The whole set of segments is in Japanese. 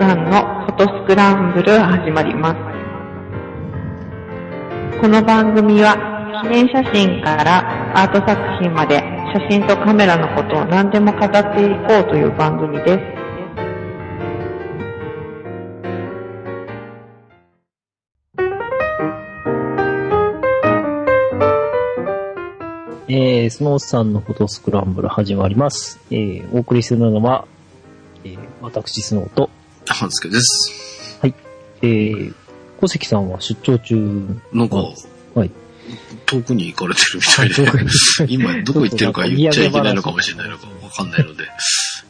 さんのフォトスクランブル始まります。この番組は記念写真からアート作品まで写真とカメラのことを何でも語っていこうという番組です。えー、スノーさんのフォトスクランブル始まります。えー、お送りするのは、えー、私スノーと、半助です。えー、小関さんは出張中。なんか、はい。遠くに行かれてるみたいで、今どこ行ってるか言っちゃいけないのかもしれないのかわかんないので、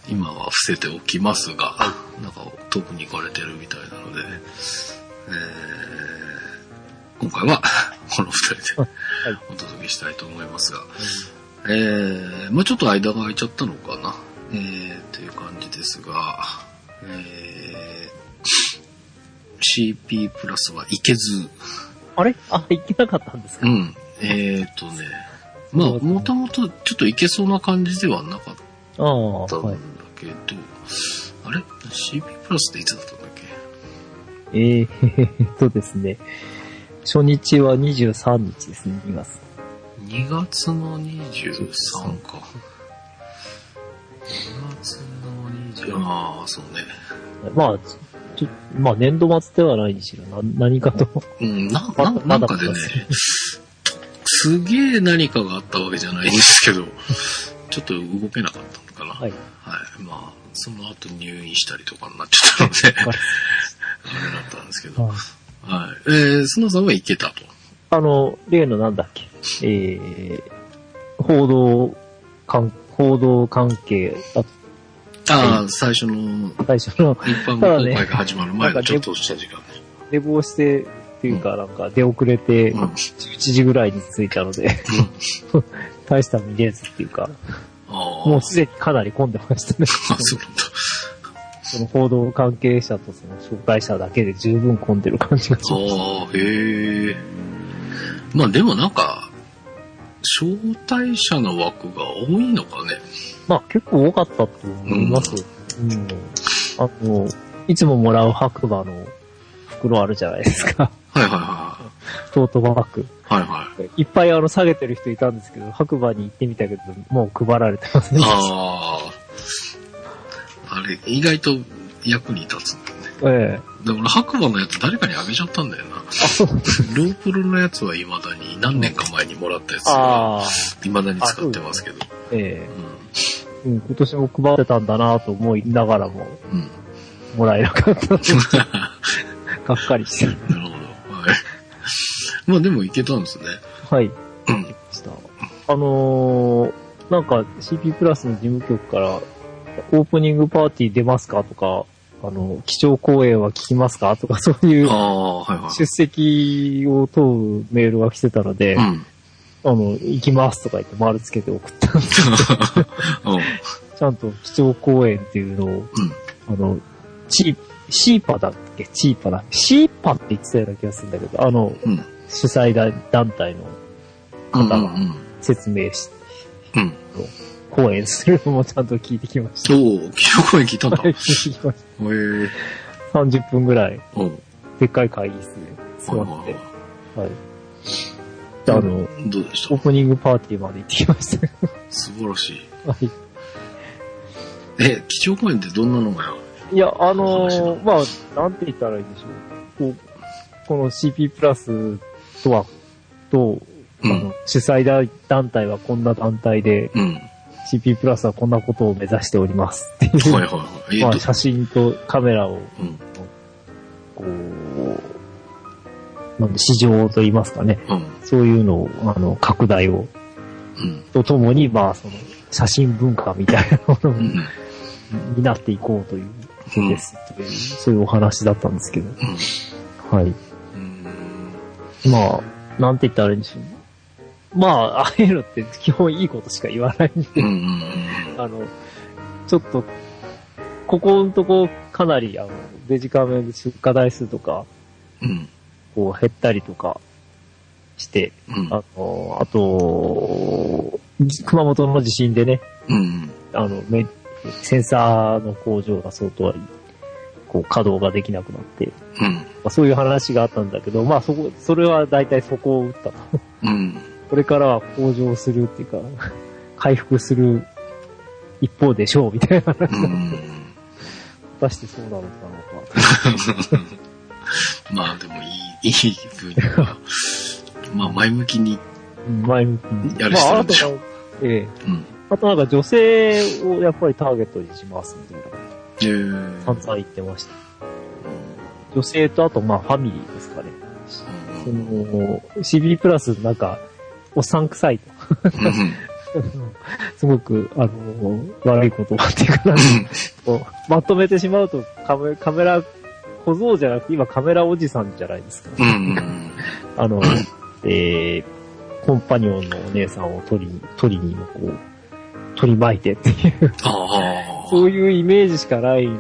今は伏せておきますが、なんか遠くに行かれてるみたいなので、えー、今回は この二人ではい。お届けしたいと思いますが、えー、まあちょっと間が空いちゃったのかな、えー、という感じですが、えー、CP プラスはいけず、あれ？あ、行けなかったんですか、うん。えー、とね、まあ、もともとちょっといけそうな感じではなかっああ、たんだはい。けど、あれ ?CP プラスっていつだったんだっけ？えー、えーっとですね、初日は23日ですね、2月。2月の23か。ああ、そうね。まあ、ちょまあ年度末ではないにしろ、な何かと。うん、な、まななんかでね、すげえ何かがあったわけじゃないんですけど、ちょっと動けなかったのかな。はい。はい。まあ、その後入院したりとかになっちゃったので、はいあれだったんですけど。はいはい。えー、スノーさんは行けたと。あの、例のなんだっけ、えー、報道、関報道関係、あああ、最初の最初の一般公開が始まる前のちょっとした時間ね。寝坊して、っていうか、なんか出遅れて、うん。うん。11時ぐらいに着いたので、大した見れずっていうか。もうすでにかなり混んでましたね。あ、その報道関係者とその紹介者だけで十分混んでる感じがしましああ、へえ。まあでもなんか、招待者の枠が多いのかね。た。まあ結構多かったと思います。うん。あの、いつももらう白馬の袋あるじゃないですか。はいはいはトートバッグ。い。はいはい。いっぱいあの下げてる人いたんですけど、白馬に行ってみたけど、もう配られてますね。ああ。あれ、意外と役に立つ。ええで俺、白馬のやつ誰かにあげちゃったんだよな。あ、そうなんですロープルのやつは未だに何年か前にもらったやつは未だに使ってますけど。えうえうん、今年も配ってたんだなと思いながらも、ん。うん。もらえなかった がっかりしてる。なるほど。はい。まあでもいけたんですね。はい。うん。した。あのー、なんか CP プラスの事務局から、オープニングパーティー出ますかとか、あの、基調講演は聞きますか？とか、そういう。出席を問うメールが来てたので、うん。あの、行きますとか言って丸つけて送ったんですけど、うん。ちゃんと基調講演っていうのを、うん。あの、チー、シーパだっけ？チーパだ。シーパって言ってたような気がするんだけど、あの、うん。主催団体のうん。方がうん。説明し、うん。講演するのもちゃんと聞いてきました。おお、記録声聞いたんだ。聞いてきましえ。た。30分ぐらい、でっかい会議室で座はいって、ははい。であの、いはい。どうでした？オープニングパーティーまで行ってきました。素晴らしい。はい。え、基調講演ってどんなのが？よいや、あの話ーまあ、なんて言ったらいいでしょう。こう、この CP プラスとは、と、あうんの、主催団体はこんな団体で、うん。はい CP プラスはこんなことを目指しておりますっていう、はいはい。えまあ、ど写真とカメラを、うん。こう、なんで、市場と言いますかね。うん。そういうのを、あの、拡大を、うん。とともに、まあ、その、写真文化みたいなものうん。になっていこうという、うん。です、という、そういうお話だったんですけど。うん。はい。うん。まあ、なんて言ったらいいんでしょう。まあ、ああいうのって基本いいことしか言わないんで。あの、ちょっと、ここのとこかなり、あの、デジカメで出荷台数とか、うん。こう減ったりとかして、うん。あの、あと、熊本の地震でね、うん。あの、めセンサーの工場が相当こう、稼働ができなくなって、うん。まあ、そういう話があったんだけど、まあそこ、それは大体そこを打ったと。うん。これからは向上するっていうか、回復する一方でしょう、みたいな話。うん。果たしてそうなのかな まあでもいい、いい分には、まあ前向きに、うん前向きに。やる人なんでしょまあ、あええうん。あとなんか女性をやっぱりターゲットにしますみたいな。えー散々言ってました。女性とあとまあファミリーですかね。その、CB プラスなんか、おっさん臭いと。うん。すごく、あの、悪い言葉っていうかまとめてしまうとカメカメラ小僧じゃなくて今カメラおじさんじゃないですか。あの、えー、コンパニオンのお姉さんを取りに、取りにこう、取り巻いてっていう。そういうイメージしかないん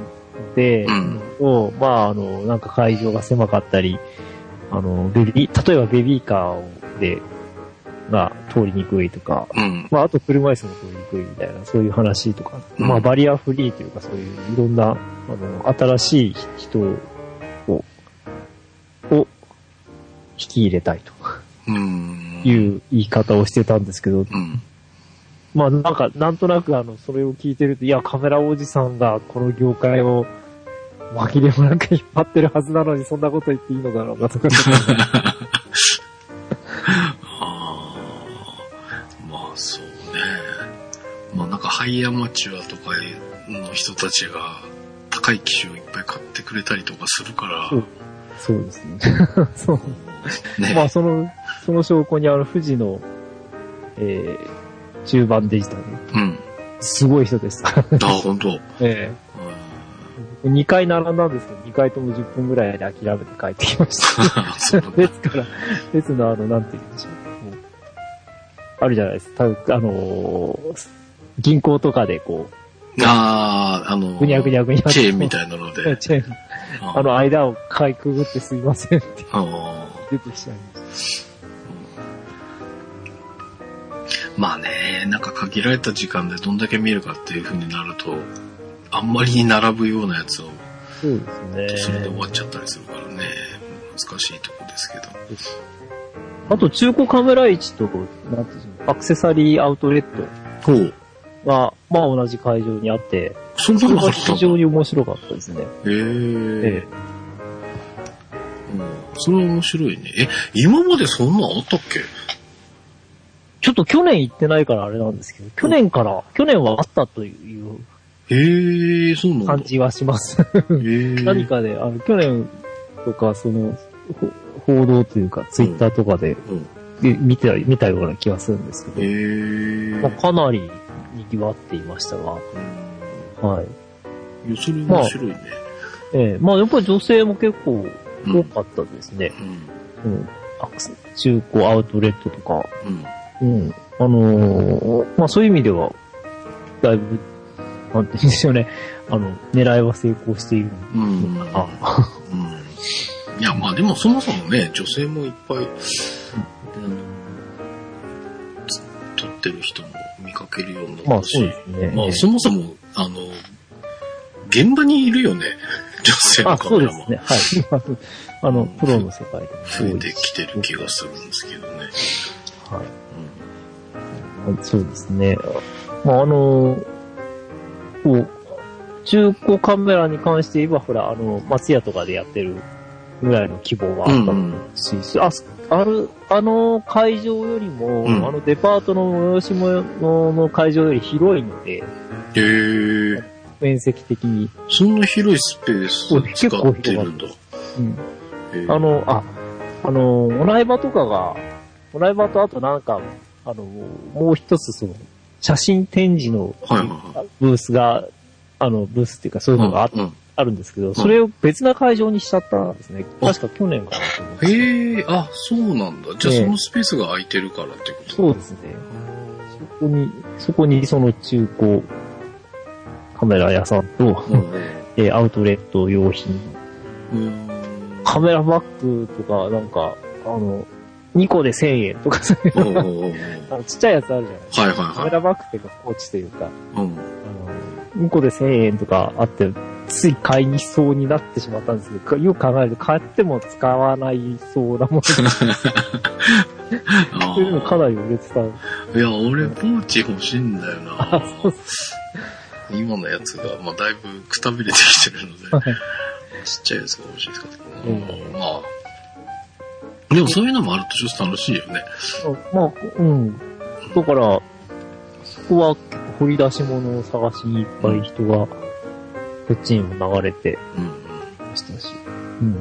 で、うんをまあ、あの、なんか会場が狭かったり、あの、ベビー、例えばベビーカーで、が通りにくいとか、うん。まあ、あと車椅子も通りにくいみたいな、そういう話とか、うんまあ、バリアフリーというか、そういういろんな、あの、新しい人を、を、引き入れたいとうん。いう言い方をしてたんですけど、うん。まあ、なんか、なんとなくあの、それを聞いてると、いや、カメラおじさんがこの業界を紛れもなく引っ張ってるはずなのに、そんなこと言っていいのだろうかとか、まあなんかハイアマチュアとかの人たちが高い機種をいっぱい買ってくれたりとかするから、そうそうですね。そう。ね。まあ、その、その証拠にあの、富士の、えー、中盤デジタル、うん。すごい人です。あ、本当。ええ2回並んだんですけど、2回とも10分ぐらいで諦めて帰ってきました。そうなんだ。列から、列のあの、なんて言うんでしょう。あるじゃないですか。たあのー銀行とかでこああ、あの、う、ぐにゃぐにゃぐにゃチェーンみたいなので。チェーンあの間をかいくぐってすいませんって出てきちゃいましまあね、なんか限られた時間でどんだけ見るかっていう風になると、あんまり並ぶようなやつを、た。そうですね。それで終わっちゃったりするからね、難しいとこですけど。あと、中古カメラ市と、なんていうんですかアクセサリーアウトレットほう。が、まあ同じ会場にあって、そんなのあったんだ。非常に面白かったですね。へえ。えうん。それは面白いね。え、今までそんなんあったっけ？ちょっと去年行ってないからあれなんですけど、去年から、去年はあったというへえ、そうなんだ。感じはします。何かで、あの、去年とか、その、ほ報道というか、ツイッターとかで、うん。で見た、見たような気がするんですけへど、え。まあ、かなり賑わっていましたが、はい。いや、それ面白いね。ええまあ、やっぱり女性も結構うん多かったですね。うん。うん。アクセ中古アウトレットとか、うん。うん。あのーまあそういう意味では、だいぶ、なんて言うんでしょうね。あの、狙いは成功しているうん。のかな。うん。いや、まあでもそもそもね、女性もいっぱい、あのつ撮ってる人も見かけるようになまあったし、そうですね。まあそもそも、あの、現場にいるよね、女性のあ、カメラも。そうですね。はい。今 あの、プロの世界でも増えてきてる気がするんですけどね。はい。そうですね。まあ、あの、こう、中古カメラに関して言えば、ほら、あの、松屋とかでやってるぐらいの規模はあったし、あ、ある、あの会場よりも、うん。あのデパートの催し物の会場より広いので、へえ。面積的に。そんな広いスペースを使ってるんだ。うん、あの、あ、あの、お台場とかが、お台場とあとなんか、あの、もう一つその、写真展示のはいはいはブースが、あの、ブースっていうかそういうのがあ,、うんあるんですけど、それを別な会場にしちゃったんですね。確か去年かなと。へえ、あ、そうなんだ。じゃあええそのスペースが空いてるからってこと？そうですね。そこに、そこにその中古カメラ屋さんと、うん えーアウトレット用品、うん。カメラバッグとか、なんか、あの、2個で1000円とかそういう ちっちゃいやつあるじゃないですか。はいはいはい。カメラバッグっていうか、ポーチというか、うん。あの、2個で1000円とかあって、つい買いにそうになってしまったんですけど、よく考えると買っても使わないそうなもの。あそういうのかなり売れてた。いや、俺、ポーチ欲しいんだよな。今のやつが、まあ、だいぶくたびれてきてるので、はいちっちゃいやつが欲しいですけど、うんまあ。でもそういうのもあるとちょっと楽しいよね。まあ、うん。だから、そこは掘り出し物を探しにいっぱい人が、こっちにも流れてうんましたし。うん。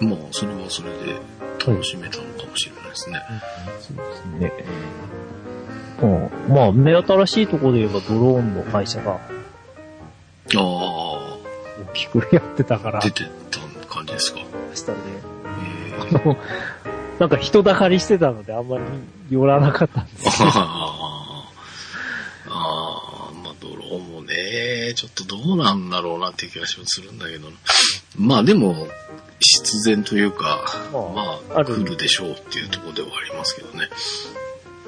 うん。まあ、それはそれで楽しめたのかもしれないですね。そうですね。うん、まあ、目新しいところで言えばドローンの会社があ大きくやってたからあ、、出てた感じですか？ましたね。えあの、なんか人だかりしてたのであんまり寄らなかったんですよ。あ あ、ああ、まあ、ドローンもね、ちょっとどうなんだろうなっていう気がするんだけどな。まあでも、必然というか、まあまあ、来るでしょうっていうところではありますけどね。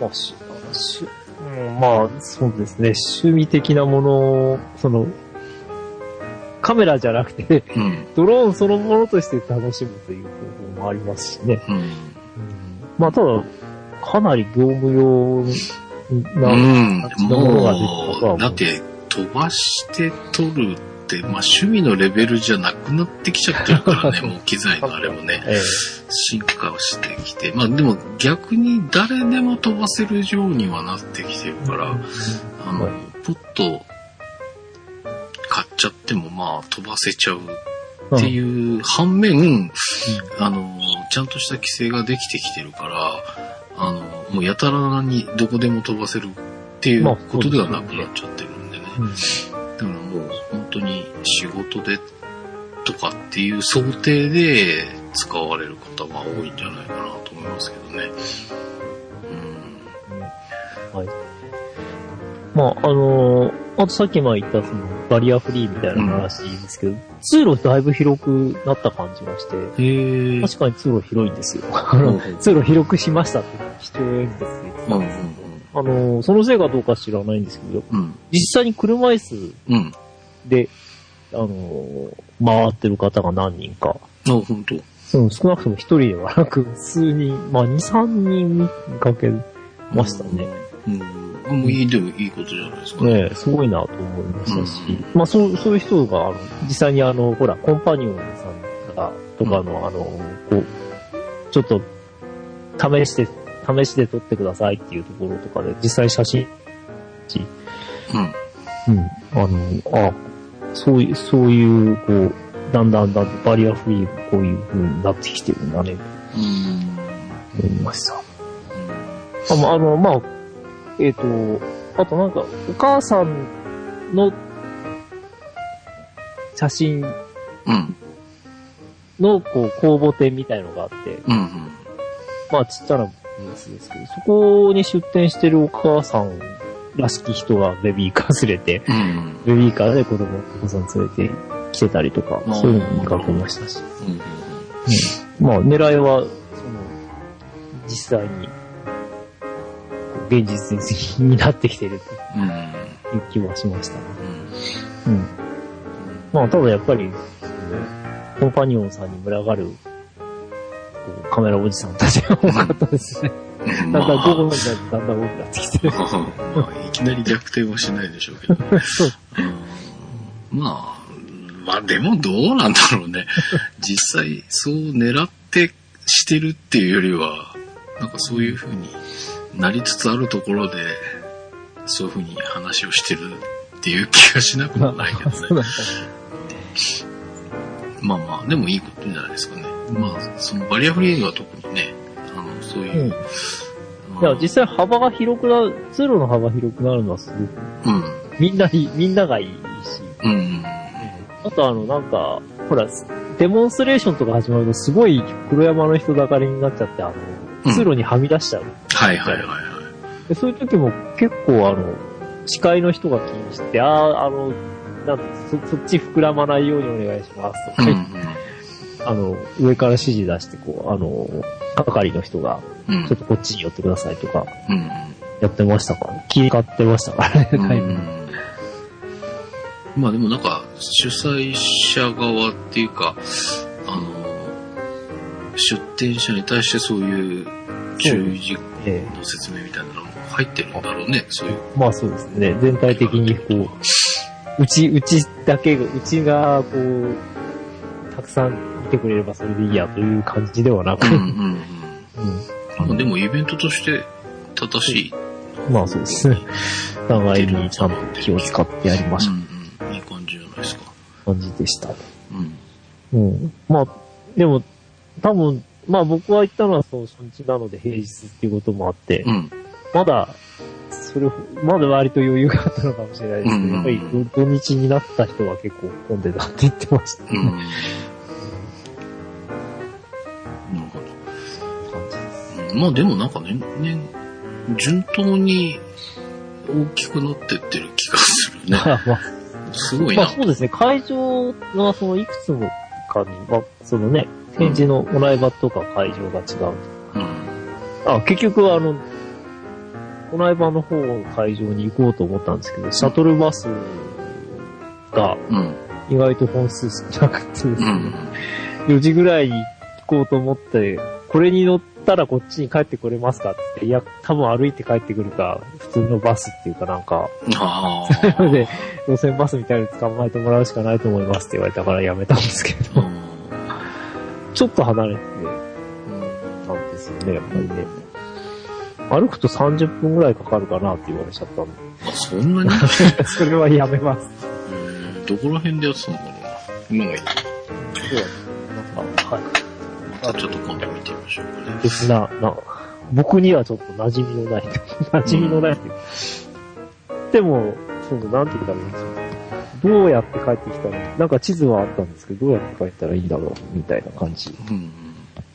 まあ、ししうん、まあ、そうですね。趣味的なものを、その、カメラじゃなくて、うん。ドローンそのものとして楽しむという方法もありますしね。うん。まあ、ただ、かなり業務用な、うんものが出てたとはだって、飛ばして撮るって、まあ趣味のレベルじゃなくなってきちゃってるからね、もう機材のあれもね、ええ。進化をしてきて。まあでも逆に誰でも飛ばせるようにはなってきてるから、あのはい、ポッと買っちゃってもまあ飛ばせちゃうっていう反面、あの、ちゃんとした規制ができてきてるから、あの、もうやたらにどこでも飛ばせるっていうまあことではなくなっちゃってる。うんだからもう本当に仕事でとかっていう想定で使われる方が多いんじゃないかなと思いますけどね。はい。まあ、あのーあとさっき前言ったそのバリアフリーみたいな話ですけど、通路だいぶ広くなった感じがして。確かに通路広いんですよ。通路広くしましたって視聴演説で言ってたうんんですよ。あのーそのせいかどうか知らないんですけど、うん。実際に車椅子うん。で、あのー回ってる方が何人か、あ、本当。うん、少なくとも一人ではなく、数人、まあ二、三人見かけましたね。うん。もういい、でもいいことじゃないですか。ねえ、すごいなと思いましたし、うんまあそう、そういう人が、あの、実際にあの、ほら、コンパニオンさんが、とかの、あの、こう、ちょっと、試して、試して撮ってくださいっていうところとかで、実際写真、うん。うん、あの、あ、そういう、そういう、こう、だんだんだんだんバリアフリーがこういう風になってきてるんだね、うん。と思いました。あまあ、あの、まあ、えっ、と、あとなんか、お母さんの写真うん。の、こう、公募展みたいのがあって、うん。うん。まあ、ちっちゃなブースですけど、そこに出店してるお母さん。らしき人がベビーカー連れて、うん。ベビーカーで子供、お子さん。連れて来てたりとかそういうのも見かけましたし。うん。まあ、狙いは、その、実際に、現実的になってきてるうん。という気はしましたね。うん。うん。まあ、ただやっぱり、コンパニオンさん。に群がる、こうカメラおじさんたちが多かったですね。だんだん午後になってだんだん多くなってきてる。まあ、いきなり逆転はしないでしょうけど、ね そう。うんまあ、まあでもどうなんだろうね。実際そう狙ってしてるっていうよりは、なんかそういう風になりつつあるところで、そういう風に話をしてるっていう気がしなくもないけどね。まあまあ、でもいいことじゃないですかね。まあ、そのバリアフリーは特にね、あの、そういう。うんいや、実際幅が広くなる、通路の幅広くなるのはすごく、うん。みんないい、みんながいいし。うん。あとあの、なんか、ほら、デモンストレーションとか始まるとすごい黒山の人だかりになっちゃって、あの、うん通路にはみ出しちゃう。はいはいはいはい。でそういう時も結構あの、司会の人が気にして、ああ、あの、なんてそ、そっち膨らまないようにお願いしますとか、うんあの、上から指示出して、こう、あの、係の人が、うん。ちょっとこっちに寄ってくださいとか、うん。やってましたか？ら、気使ってましたからね、うん。だいぶ。まあでもなんか、主催者側っていうか、あの、出店者に対してそういう注意事項えの説明みたいなのも入ってるんだろうね、そういう。えまあそうですね。全体的にこう、うち、うちだけが、うちがこう、たくさん見てくれればそれでいいやという感じではなく、うんうんうん。うんまあでもイベントとして正しい。まあそうですね。互いにちゃんと気を使ってやりましょうんうん。いい感じじゃないですか。う感じでした。うん。うん。まあ、でも、多分、まあ僕は行ったのはその初日なので平日っていうこともあって、うん。まだ、それ、まだ割と余裕があったのかもしれないですけど、うんうんうんやっぱり土日になった人は結構混んでたって言ってましたね。うん。なるほど。感じです。うんまあでもなんか年々、順当に大きくなってってる気がするね。すごいな。まあそうですね、会場はそのいくつもかに、まあ、そのね、展示のお台場とか会場が違う。うん。あ、結局あの、お台場の方の会場に行こうと思ったんですけど、シャトルバスがうん。意外と本数少なくてですね、うん。4時ぐらいに行こうと思って、これに乗ったらこっちに帰ってこれますかっていや、多分歩いて帰ってくるか、普通のバスっていうかなんか、あなの で、路線バスみたいに捕まえてもらうしかないと思いますって言われたからやめたんですけあ。ど、ちょっと離れてたんですよね、やっぱりね。歩くと30分ぐらいかかるかなって言われちゃったんで、あ、そんなに？それはやめます。えーどこら辺でやってたのかな今がいい。なんか、はい。あちょっと今度見てみましょうかね。別な、な、僕にはちょっと馴染みのない、馴染みのないうかでも、その、なんて言ったらいいんですか。どうやって帰ってきたら、なんか地図はあったんですけど、どうやって帰ったらいいんだろう、みたいな感じうん。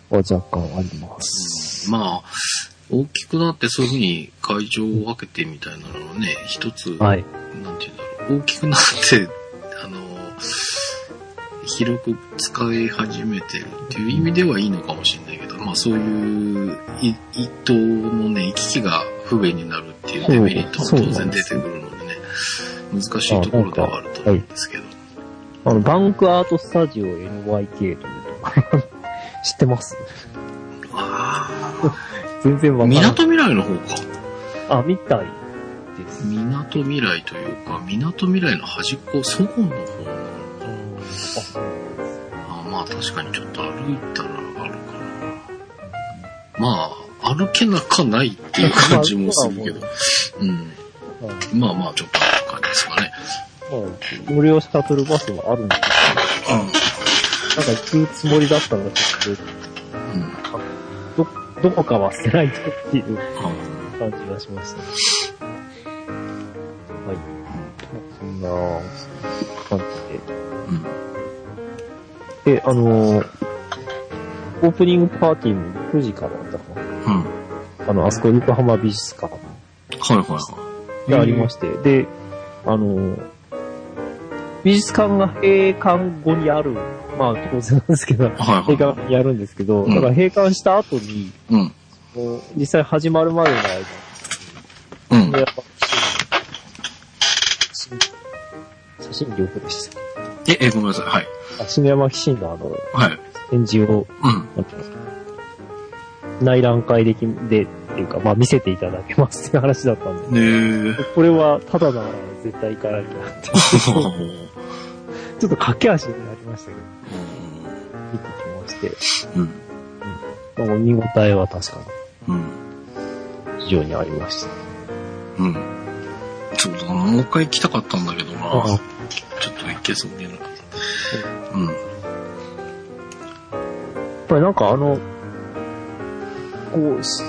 は若干あります。まあ、大きくなってそういうふうに会場を分けてみたいなのはね、一つ、はい。なんていうんだろう、大きくなって、あの、広く使い始めてるっていう意味ではいいのかもしれないけど、まあそういうい一頭のね、行き来が不便になるっていうデメリットも当然出てくるのでね、難しいところではあると思うんですけど。あの、バンクアートスタジオ NYK というと知ってます？あ 全然あ、わからない。港未来の方か。あ、みたいです。港未来というか、港未来の端っこ、そごの方。あまあ確かにちょっと歩いたらあるかな。まあ、歩けなかないっていう感じもするけど。うん。まあまあちょっとある感じですかね。まあ、無料シャトルバスはあるんですけど、なんか行くつもりだったらちょっうん。と、ど、どこか忘れないとっていうあ感じがしました。はい。そんな感うん。じで。で、あのーオープニングパーティーも9時からだったかな？うん。あの、あそこ横浜美術館はいはいはい。がありまして、で、あの、美術館が閉館後にある、まあ当然なんですけど、はいはい閉館後にやるんですけど、うんだから閉館した後に、うん。実際始まるまでの間、うん。やっぱ写真写真両方でした。え、え、ごめんなさい。はい。あ篠山紀信のあの、はい。展示を、うん。内覧会でき、で、っていうか、まあ見せていただけますっていう話だったんで、ねえ。これはただなら絶対行かなきゃって、ちょっと駆け足になりましたけど、見てきまして、うん。なんか見応えは確かうん。に非常にありました。うん。そうだな、もう一回行きたかったんだけどな。あちょっと行けそうにな。うん。やっぱりなんかあの、こう、し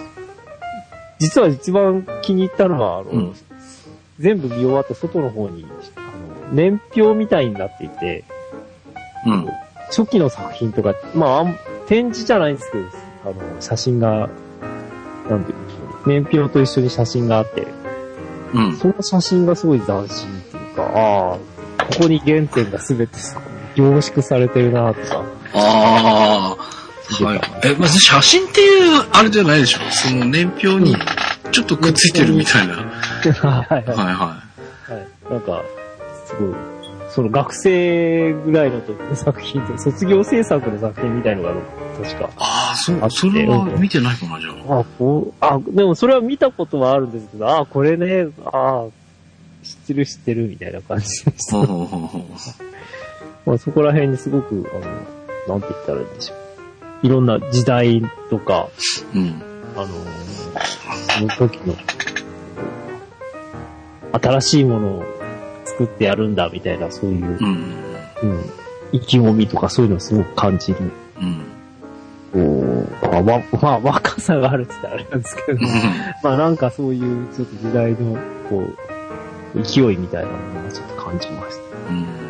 実は一番気に入ったのは、あの、うん全部見終わった外の方に、あの、年表みたいになっていて、うん。初期の作品とか、まあ展示じゃないんですけど、あの、写真が、なんていうんでしょう。年表と一緒に写真があって、うん。その写真がすごい斬新っていうか、ああ、ここに原点が全て凝縮されてるなとか、ああ。はい。え、まず写真っていう、あれじゃないでしょ？その年表にちょっとくっついてるみたいな。はい はいはい。ははい。なんか、すごい、その学生ぐらいの作品で、卒業制作の作品みたいのが確か。ああ、そうそれは見てないかな、じゃあ。あ、こう、あ、でもそれは見たことはあるんですけど、あ、これね、あ、知ってる知ってるみたいな感じでした。まあそこら辺にすごく、あの、なんて言ったらいいんでしょう。いろんな時代とか、うん。あのーその時の、新しいものを作ってやるんだみたいな、そういう、うん。うん、意気込みとかそういうのをすごく感じる。うん。こう、まあ、わまあ、若さがあるって言ったらあれなんですけど、まあなんかそういうちょっと時代の、こう、勢いみたいなものをちょっと感じました。うん。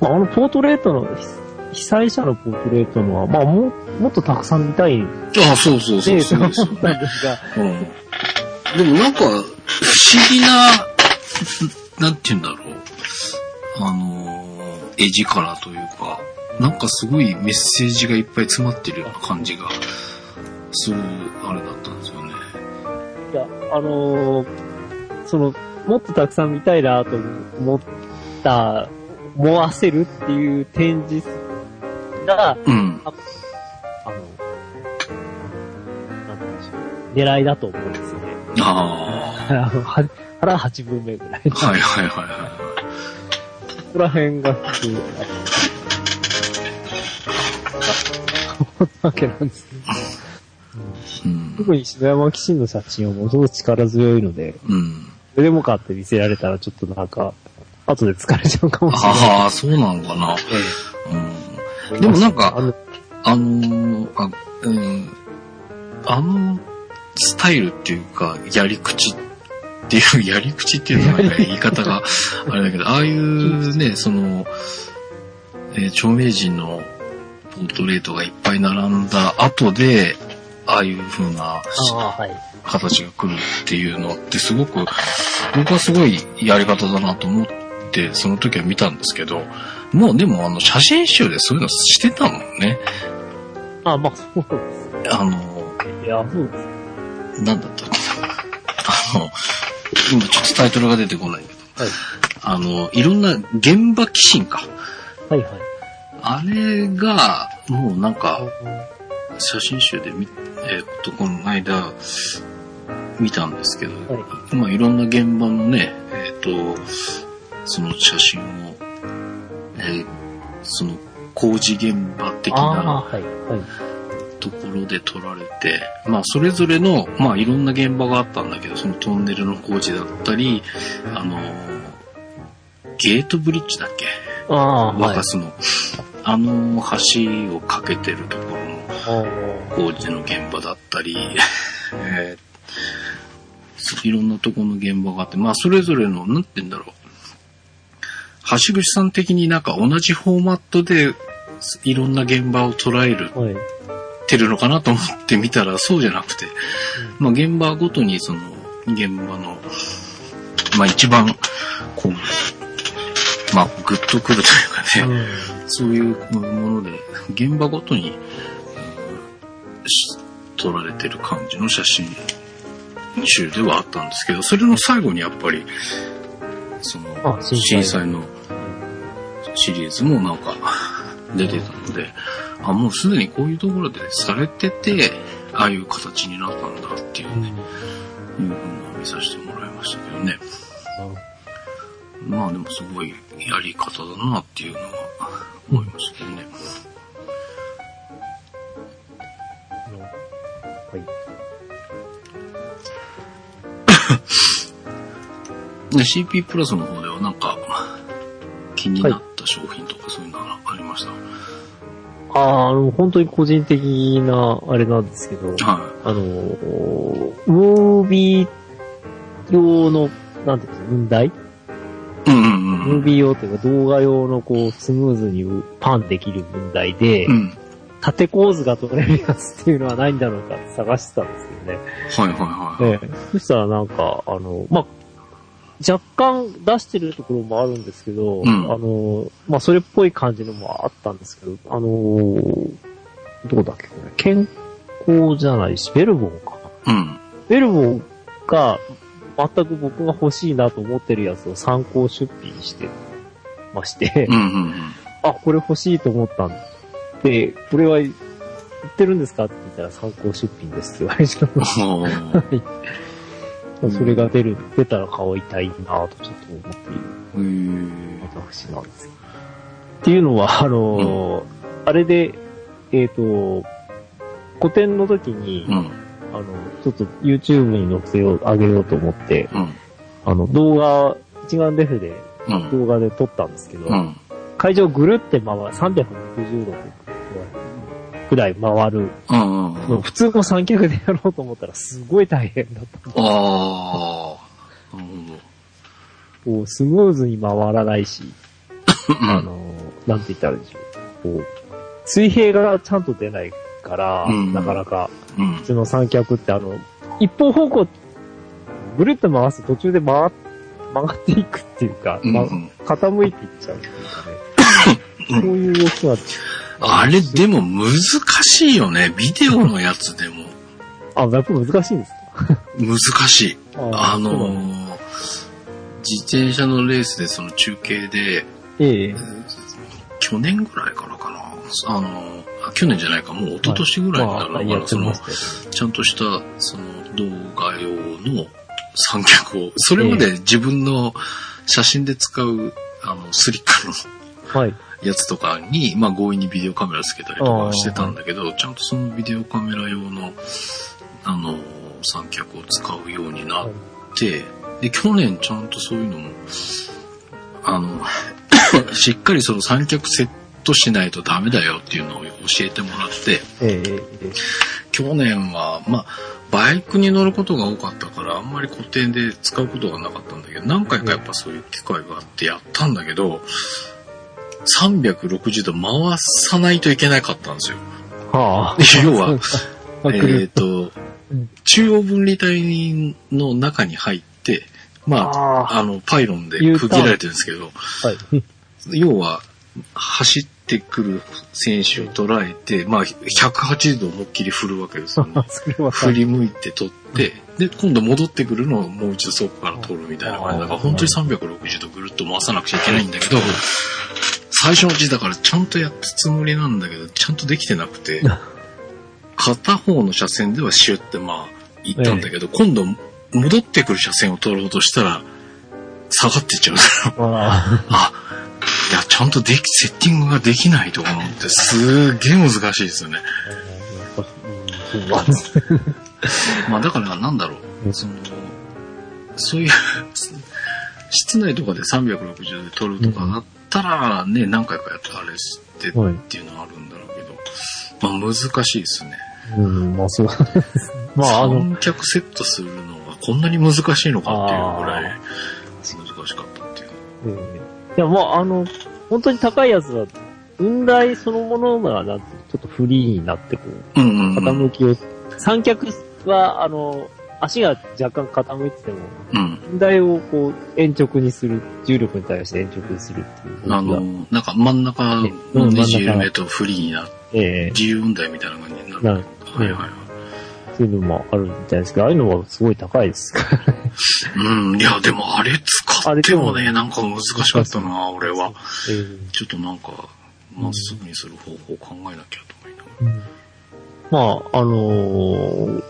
あ、あのポートレートの、被災者のポートレートのは、まあもう、もっとたくさん見たいああ、そうそうそうね、そうですよと思ったんね。ですが、うん。でもなんか、不思議な、なんて言うんだろう。あのー、絵力というか、なんかすごいメッセージがいっぱい詰まってるような感じが、する、あれだったんですよね。いや、あのーその、もっとたくさん見たいなと思った、思わせるっていう展示が、うん。あの、なんでしょう。狙いだと思うんですよね。ああ 腹8分目ぐらい。あ。はいはいはいはここら辺が、すごいあの、思ったわけなんですね。い。うん。特に篠山騎士の写真はものすごく力強いので、うん。それでもかって見せられたらちょっとなんか、後で疲れちゃうかもしれない。ああ、そうなのかな。うん。でもなんかあの、あのーあ、うん、あのスタイルっていうか、やり口っていう、やり口っていうのは言い方があれだけど、ああいうね、その、えー著名人のポートレートがいっぱい並んだ後で、ああいう風な。形が来るっていうのってすごく、僕はすごいやり方だなと思って、その時は見たんですけど、もうでもあの写真集でそういうのしてたもんね。あまあ、そうです。あの、いや、そうです。なんだったっけな。あの、今ちょっとタイトルが出てこないけど、はい。あの、いろんな現場寄進か。はいはい。あれが、もうなんか、写真集で見、えーっと、この間、見たんですけど、はいまあいろんな現場のね、えーっと、その写真を、えーその工事現場的なはい。はい。ところで撮られて、まあそれぞれの、まあいろんな現場があったんだけど、そのトンネルの工事だったり、あの、ゲートブリッジだっけ？若。洲の。あの橋を架けてるところ工事の現場だったり、えーいろんなところの現場があって、まあそれぞれの、なんて言うんだろう。橋口さん的になんか同じフォーマットでいろんな現場を捉えるあ、はい。てるのかなと思って見たらそうじゃなくて、まあ現場ごとにその現場の、まあ一番こう、まあグッとくるというかね、そういうもので、現場ごとに、撮られてる感じの写真集ではあったんですけど、それの最後にやっぱり、そのあ、震災のシリーズもなんか出てたので、あ、もうすでにこういうところでされてて、ああいう形になったんだっていううん。ね、いうふうな見させてもらいましたけどね。まあでもすごいやり方だなっていうのは思いましたけどね。はい。で CP プラスの方ではなんか気になった商品とかそういうのがありました？ああ、あの、本当に個人的な、あれなんですけど、はあの、ムービー用の、なんていうんですか、問題？い。うんうんムービー用というか動画用のこう、スムーズにパンできる問題で、うん。うん。縦構図が取れるやつっていうのはないんだろうかって探してたんですけどね。はいはいはい。ええ、そしたらなんか、あの、まあ、若干出してるところもあるんですけど、んあの、まあ、それっぽい感じのもあったんですけど、あの、どこだっけこれ健康じゃないし、ベルボンかな。うん。ベルボンが、全く僕が欲しいなと思ってるやつを参考出品してまして、うんうんあ、これ欲しいと思ったんで、これは売ってるんですか？って言ったら参考出品ですって言われちゃう。うん。あー それが出る、出たら買いたいなとちょっと思っているへー私なんですよ。っていうのは、あのーあれで、えっ、と、古典の時に、うん。あの、ちょっと YouTube に載せよう、上げようと思って、うん。あの、動画、一眼レフでうん。動画で撮ったんですけど、うん。会場ぐるって回る、360度くらい回るうん。うん。の、普通の三脚でやろうと思ったらすごい大変だった。ああ。なるこう、スムーズに回らないし。あの、なんて言ったらいいんでしょう。こう、水平がちゃんと出ないから、うんなかなか、うん。普通の三脚ってあの、一方方向、ぐるっと回すと途中で回、曲がっていくっていうか、ま傾いていっちゃうっていうかね。そういう動きは、あれ、でも難しいよね。ビデオのやつでもあ、やっぱ難しいんですか？難しい。あのだー、自転車のレースでその中継で、ええ去年ぐらいからかな。あの去年じゃないか、もう一昨年ぐらいになるのかな。まあそのちゃんとした、その動画用の三脚を、それまで自分の写真で使う、あの、スリッカのはい。やつとかに、まあ強引にビデオカメラつけたりとかしてたんだけど、ちゃんとそのビデオカメラ用の、あの、三脚を使うようになって、で、去年ちゃんとそういうのも、あの、しっかりその三脚セットしないとダメだよっていうのを教えてもらって、去年は、まあ、バイクに乗ることが多かったから、あんまり固定で使うことがなかったんだけど、何回かやっぱそういう機会があってやったんだけど、360度回さないといけなかったんですよ。はあ。要は、あ、えっ、とうん、中央分離帯の中に入って、まあ、ああの、パイロンで区切られてるんですけど、はい。要は、走ってくる選手を捉えて、まあ、180度思いっきり振るわけですよね。振り向いて撮って、で、今度戻ってくるのをもう一度そこから撮るみたいな感じだから、本当に360度ぐるっと回さなくちゃいけないんだけど、最初のうちだからちゃんとやったつもりなんだけど、ちゃんとできてなくて、片方の車線ではシュッてまあ、行ったんだけど、今度戻ってくる車線を取ろうとしたら、下がってっちゃう。から、あ。あ、いや、ちゃんとでき、セッティングができないとか思って、すげえ難しいですよね。まあだからなんだろう、その、そういう、室内とかで360度で撮るとかだったらね、何回かやってあれしてはいっていうのはあるんだろうけど、まあ難しいですね。うん、まあそう。まああの、三脚セットするのがこんなに難しいのかっていうぐらい難しかったっていう。ええいや、まああの、本当に高いやつは、雲台そのものが、なんて、ちょっとフリーになって、こう、うんうんうん。傾きを、三脚は、あの、足が若干傾いてても、うん。雲台をこう、延直にする、重力に対して延直にするっていう。あの、なんか真ん中のねじ緩めとフリーになって、ええ自由運台みたいな感じになる。なはいはいはい。そういうのもあるみたいですけど、ああいうのはすごい高いですからね。うん、いや、でもあれ使ってもね、なんか難しかったな、俺は。ええちょっとなんか、まっすぐにする方法を考えなきゃと思いながら。まあ、あのー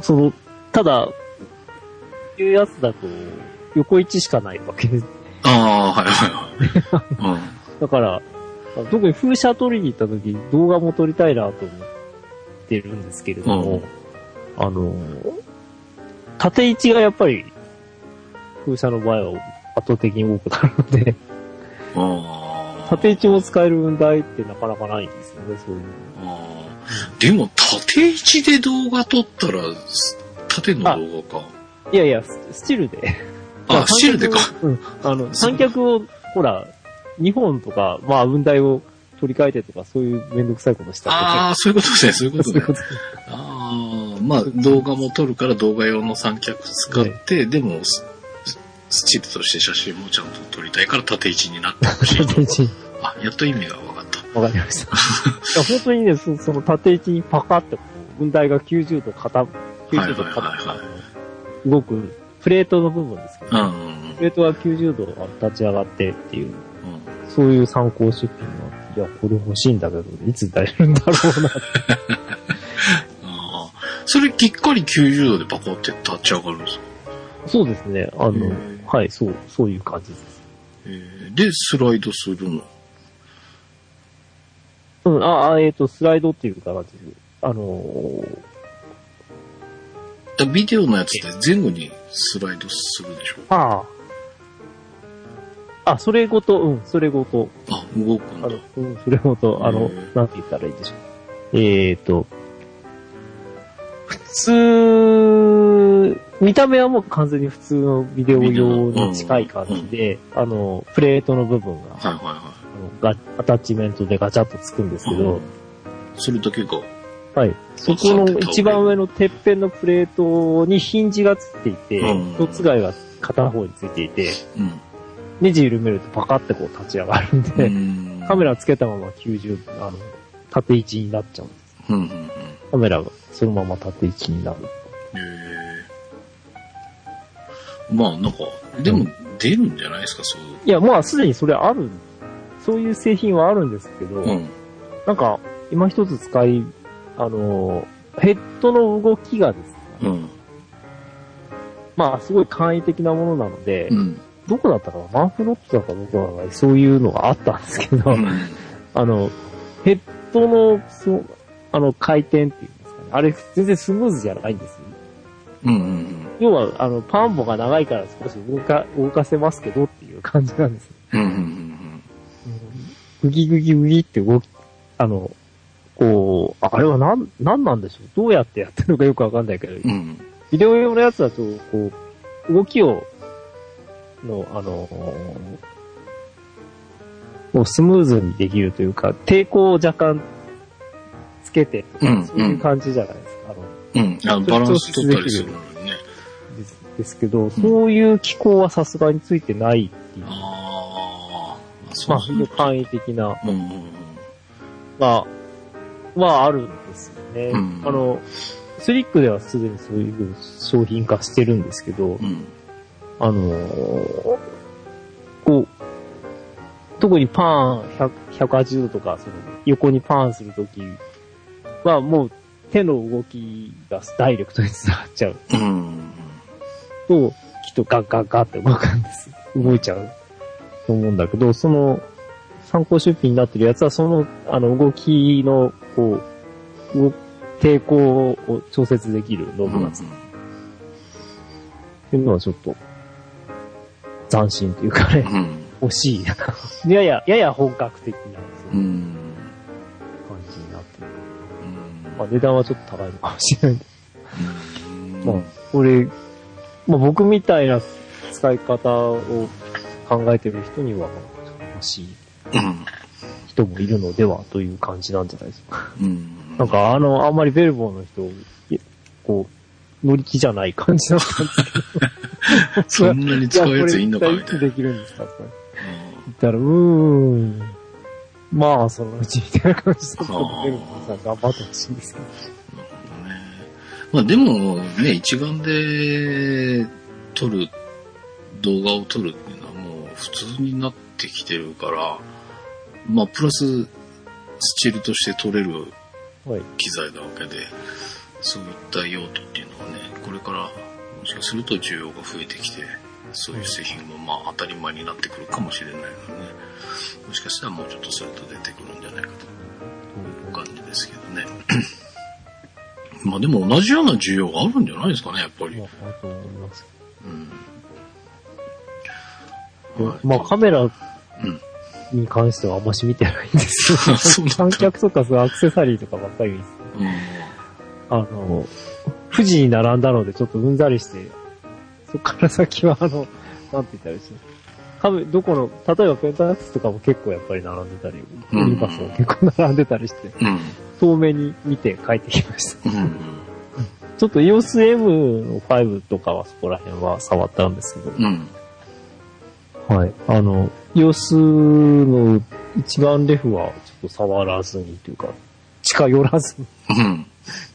その、ただ、いうやつだと、横位置しかないわけです。ああ、はいはいはい。だから、特に風車取りに行った時、動画も撮りたいなと思ってるんですけれども、あのー縦位置がやっぱり、風車の場合は圧倒的に多くなるので。縦位置も使える雲台ってなかなかないんですよね、そういうあーでも、縦位置で動画撮ったら、縦の？動画か。いやいや、ススチルで。あ、スチールでか。うん。あの、三脚を、ほら、2本とか、まあ、雲台を取り替えてとか、そういうめんどくさいことしたああ、そういうことですね、そういうことねああ、まあ動画も撮るから動画用の三脚使って、でもス、スチールとして写真もちゃんと撮りたいから縦位置になってほしい縦位置と。あ、やっと意味が分かった。わかりました。いや本当にね、そその縦位置にパカってこう、雲台が90度傾、90度はいはいはい傾はいく動く、フプレートの部分ですけど、うんうんプレートが90度立ち上がってっていう、うん。そういう参考出品があって、いや、これ欲しいんだけど、いつ出るんだろうな。ああ。それきっかり90度でパコって立ち上がるんですか？そうですね。あの、はい、そう、そういう感じです。えーで、スライドするの？うん、あ、あえっ、と、スライドっていう形で、あのーだビデオのやつで前後にスライドするでしょ？ああ。あ、それごと、うん、それごと、あ、動くんだあの。、うん、それごと、あのなんて言ったらいいでしょう。えっ、と、普通、見た目はもう完全に普通のビデオ用に近い感じで、あの、プレートの部分が、はいはいはあのガアタッチメントでガチャッとつくんですけい。ど、うんそれだけが、はい。そこの一番上のてっぺんのプレートにヒンジがついていて、うん一つ貝が片方についていて、うん。ネジ緩めるとパカってこう立ち上がるんで、うんカメラつけたまま90、あの、縦位置になっちゃうんです。うんうんうん。カメラがそのまま縦位置になる。へえ。まあなんか、でも出るんじゃないですか、そう。いや、まあすでにそれある、そういう製品はあるんですけど、うん。なんか、今一つ使い、あの、ヘッドの動きがですね、うん。まあすごい簡易的なものなので、うん。どこだったかな？マンフロットだかどこだかそういうのがあったんですけど、うん。あの、ヘッドの、そう、あの、回転っていうんですかね。あれ、全然スムーズじゃないんですよ。うんうん要は、あの、パンボが長いから少し動か、動かせますけどっていう感じなんですよ。うん。うんうんグギグギグギって動き、あの、こう、ああれはなん、なんなんでしょうどうやってやってるのかよくわかんないけど、うん。うん。ビデオ用のやつだと、こう、動きを、の、あの、もうスムーズにできるというか、抵抗を若干つけて、うんそういう感じじゃないですか。あの、うん。あバランス取ったりするのにね。ですですけど、そういう機構はさすがについてないっていう、ああ。まあ、そうそう。簡易的な、うんうんが、はあるんですよね。うんあの、スリックではすでにそういう商品化してるんですけどうん。う、ん。あのーこう、特にパーン100 180度とか、その横にパーンするときはもう手の動きがダイレクトに伝わっちゃううん。と、きっとガッガッガッって動くんです。動いちゃうと思うんだけど、その参考出品になってるやつはその、あの、動きの、こう、動抵抗を調節できるノブがついてるっていうのはちょっと、斬新というかね、うん。惜しい。やや、やや本格的なそうん感じになってる。うんまあ値段はちょっと高いのかもしれない。うんまあ、これ、まあ僕みたいな使い方を考えてる人には、欲しいうん。人もいるのではという感じなんじゃないですか。うん。なんかあの、あんまりベルボーの人、いこう、乗り気じゃない感じだったんですけど。そんなに使うやついんのかみたいな。できるんですかとか言ったら、うーん。まあ、そのうちみたいな感じだったんで、ベルボーさん頑張ってほしいんですけど。まあでもね、一眼で撮る、動画を撮るっていうのはもう普通になってきてるから、まあプラススチールとして撮れるはい。機材なわけで、そういった用途っていうのはね、これからもしかすると需要が増えてきて、そういう製品もまあ当たり前になってくるかもしれないのでね、もしかしたらもうちょっとすると出てくるんじゃないかという感じですけどね。まあでも同じような需要があるんじゃないですかね、やっぱり。まあ、と思います。うん。はいまあ、カメラうん。に関してはあんまし見てないんですよ。観客とかそうアクセサリーとかばっかり見てうん。あの、富士に並んだのでちょっとうんざりして、そっから先はあの、なんて言ったらいいですか。カメ、どこの、例えばペンタナックスとかも結構やっぱり並んでたり、うんユニバスも結構並んでたりして、うん。遠目に見て帰ってきました。うん。ちょっと EOS M の5とかはそこら辺は触ったんですけど、うん。はい。あの、EOS の一番レフはちょっと触らずにというか、近寄らずにうん。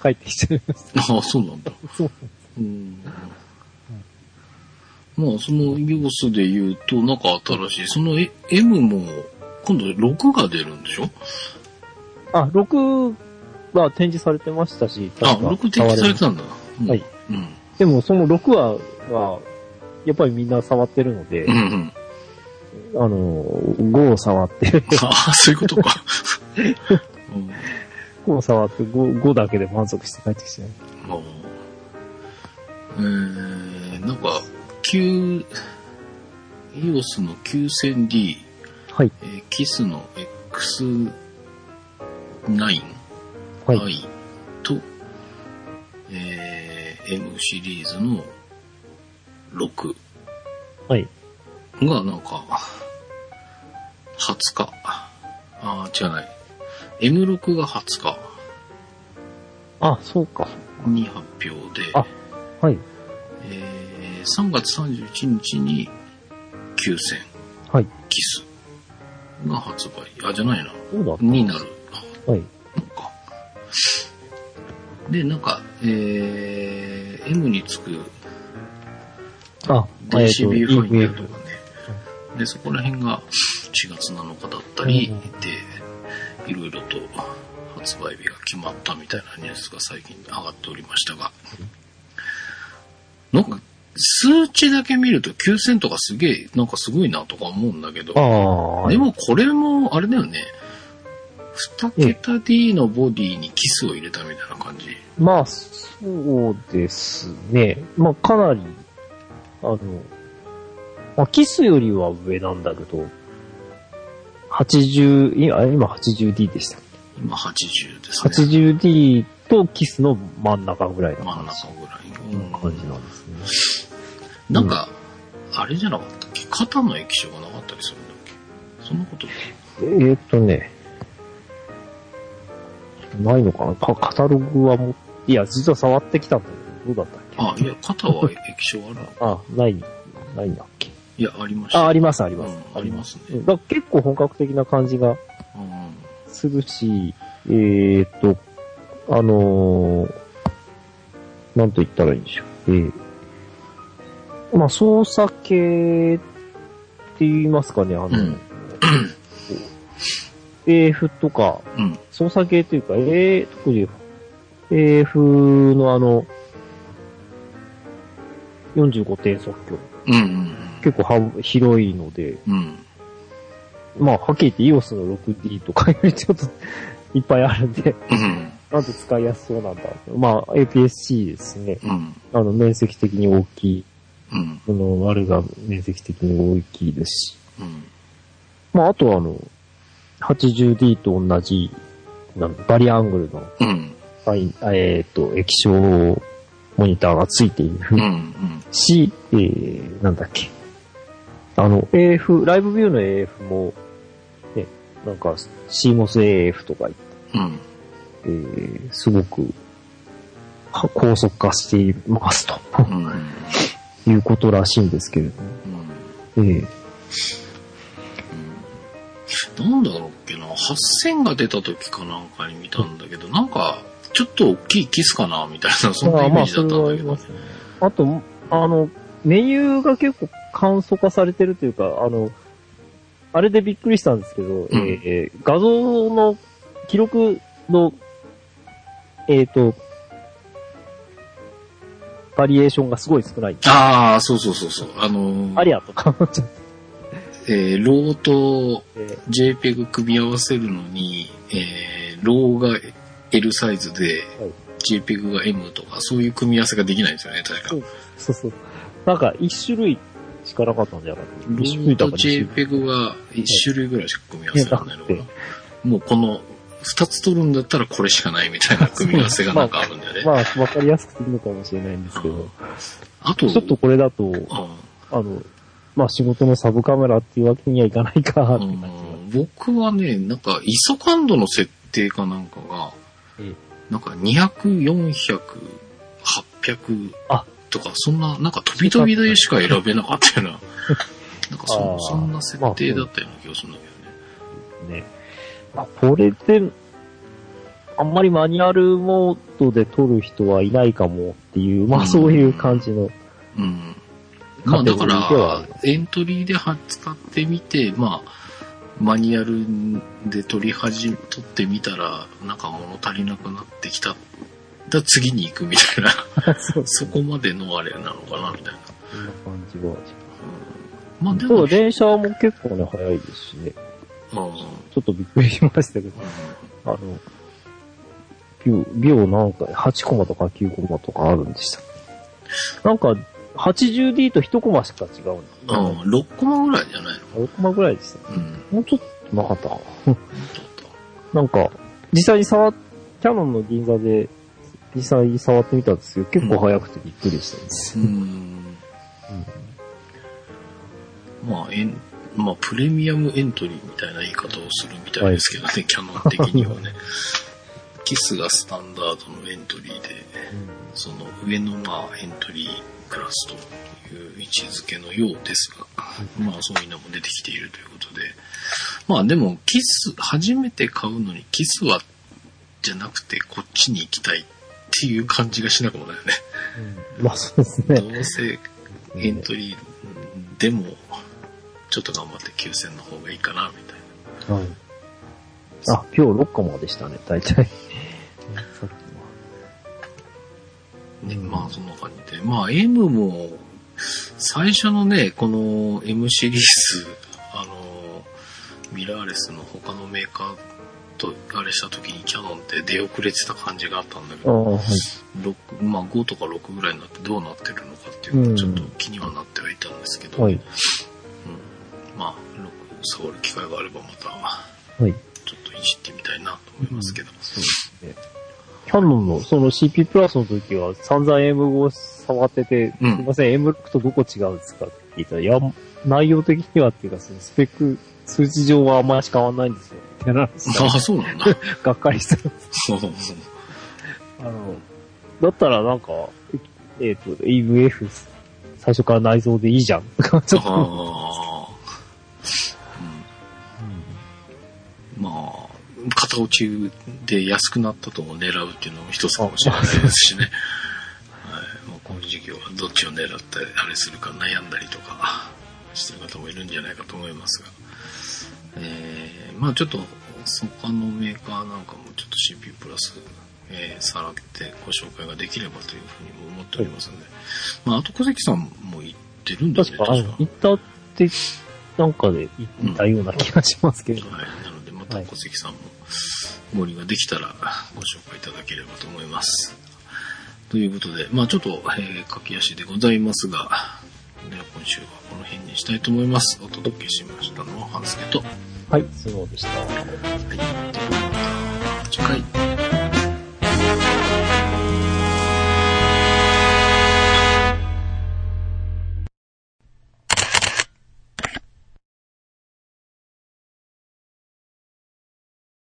帰ってきちゃいました。ああ、そうなんだ。そううん。まあ、その要素で言うと、なんか新しい。そのえ M も、今度6が出るんでしょ？あ、6は展示されてましたし、あ、確か6展示されてたんだ。うんはい。うん。でもその6話は、やっぱりみんな触ってるので、うんうん。あの、5を触って、ああ、そういうことか。うん5を触って5、5だけで満足して帰ってきてね。あーえー、なんか、9、EOS の 9000D、はい。えーキスの X9、はい。I と、えー M シリーズの6はい。がなんか、20日。ああ、違うない。M6 が20日あ、そうか。に発表で、あはい。えー3月31日に9000はい。キスが発売。あ、じゃないな。そうだった。になる。はい。なんか。で、なんか、えー、M につくあ、電子ビューファインダーとかね。で、そこら辺が4月7日だったり、うんうんで、いろいろと発売日が決まったみたいなニュースが最近上がっておりましたが、なんか、数値だけ見ると9000とかすげえ、なんかすごいなとか思うんだけど。でもこれも、あれだよね。2桁 D のボディにキスを入れたみたいな感じ。まあ、そうですね。まあ、かなり、あの、まあ、キスよりは上なんだけど、80、いや今 80D でした。今80ですね。80D とキスの真ん中ぐらいの真ん感中ぐらいじの。感じなん。ですね。なんか、あれじゃなかったっけ？肩の液晶がなかったりするんだっけ？そんなことえーっとね、ないのかな？カカタログはもう、いや、実は触ってきたんだけど、どうだったっけ？あ、いや、肩は液晶あるの。あ、ない、ないんだっけ？いや、ありました。あ、あります、あります。うんありますねうんだ結構本格的な感じがうんするし、えーっと、あのー、なんと言ったらいいんでしょう。えー、まあ、操作系って言いますかね、あの、うん AF とか、うん。操作系というか、A、特に AF のあの、45点即興。うん。うん。結構は広いので、うん。まあ、はっきり言って EOS の 6D とかよりちょっといっぱいあるんで、うん。なんで使いやすそうなんだ。まあ、APS-C ですね。うん。あの、面積的に大きい。うん。その、割るが面積的に大きいですし。うん。まあ、あとはあの、80D と同じ、なんバリアングルの、うん。はいえっ、と、液晶モニターがついているうん。うん。し、えー、なんだっけ。あの、AF、ライブビューの AF も、ね、なんか、CMOS AF とか言って、うん。えー、すごく、は高速化していますと。うん。いうことらしいんですけれども。ええなんだろうっけな、8000が出た時かなんかに見たんだけど、なんか、ちょっと大きいキスかな、みたいな、そんなイメージだったんだけど。まあ、あ。あと、あの、メニューが結構簡素化されてるというか、あの、あれでびっくりしたんですけど、えー画像の記録の、えっ、と、バリエーションがすごい少ない。ああ、そうそうそうそう。あのーありゃとか。えーローとえ JPEG 組み合わせるのに、えーローが L サイズで、はい JPEG が M とか、そういう組み合わせができないんですよね、確か。ーそうそう。なんか一種類しかなかったんじゃなかったロ一種ーと JPEG が一種類ぐらいしか組み合わせられないのかな。もうこの二つ取るんだったらこれしかないみたいな組み合わせがなんかあるんだよね。まあ、わかりやすくていいのかもしれないんですけど、あと、ちょっとこれだと、ああ。の、まあ仕事のサブカメラっていうわけにはいかないか、っ僕はね、なんか ISO 感度の設定かなんかが、えなんか200、400、800あとか、そんな、なんか飛び飛びでしか選べなかったような、なんかあそーそんな設定だったような気がするんだけどね。ね。まあ、これで、あんまりマニュアルモードで撮る人はいないかもっていう、まうんあそういう感じの。うん。まあだからる、エントリーでは使ってみて、まあ、マニュアルで取り始め、取ってみたら、なんか物足りなくなってきた。だ次に行くみたいな、そうそこまでのあれなのかな、みたいな。そんな感じは。まあでも電車も結構ね、早いですしね。うんちょっとびっくりしましたけど、あの、秒、秒なんか8コマとか9コマとかあるんでした。なんか、80D と1コマしか違うんだ、うん、6コマぐらいじゃないの？6コマぐらいでした。うん。もうちょっとなかったかな。本なんか、実際に触っ、キャノンの銀座で、実際に触ってみたんですけど、結構早くてびっくりしたんうん。まあ、エン、まあ、プレミアムエントリーみたいな言い方をするみたいですけどね、キャノン的にはね。キスがスタンダードのエントリーで、その上のまあエントリークラスという位置づけのようですが、まあそういうのも出てきているということで、まあでもキス、初めて買うのにキスはじゃなくてこっちに行きたいっていう感じがしなくもないよね。うんまあそうですね。どうせエントリーでもちょっと頑張って9000の方がいいかなみたいな。はい。あ、今日6コマでしたね、大体。ね、まあそんな感じで。まあ M も、最初のね、この M シリーズ、あの、ミラーレスの他のメーカーとあれした時にキャノンって出遅れてた感じがあったんだけは。あど、あ、はい。6まあ5とか6ぐらいになってどうなってるのかっていうのうんがちょっと気にはなってはいたんですけど、はい。うん、まあ6触る機会があればまたはい。ちょっといじってみたいなと思いますけど。そうですね。キャノンの、その CP プラスの時は散々 M を触ってて、うんすいません、M6 とどこ違うんですかって聞いたら、いや、内容的にはっていうか、そのスペック、数値上はあんまり変わんないんですよ。あ あ、そうなんだ。がっかりした。あの、だったらなんか、えっ、と、EVF、最初から内蔵でいいじゃん。ちょっと。ああ。うんまあ、片落ちで安くなったとも狙うっていうのも一つかもしれないですしね。はい。まあ、この時期はどっちを狙ってあれするか悩んだりとかしてる方もいるんじゃないかと思いますが。えー、まあちょっと他のメーカーなんかもちょっと CPU プラス、えー、さらってご紹介ができればというふうにも思っておりますので。まあ、あと小関さんも言ってるんですね。確か、あの、インターって、なんかで言ったような気がしますけれど。はい。なので、また小関さんも、森ができたらご紹介いただければと思います。ということで、まあちょっと、えー駆け足でございますが、では今週はこの辺にしたいと思います。お届けしましたのは、半助と、ははい、そうでした。い。ではまた次回。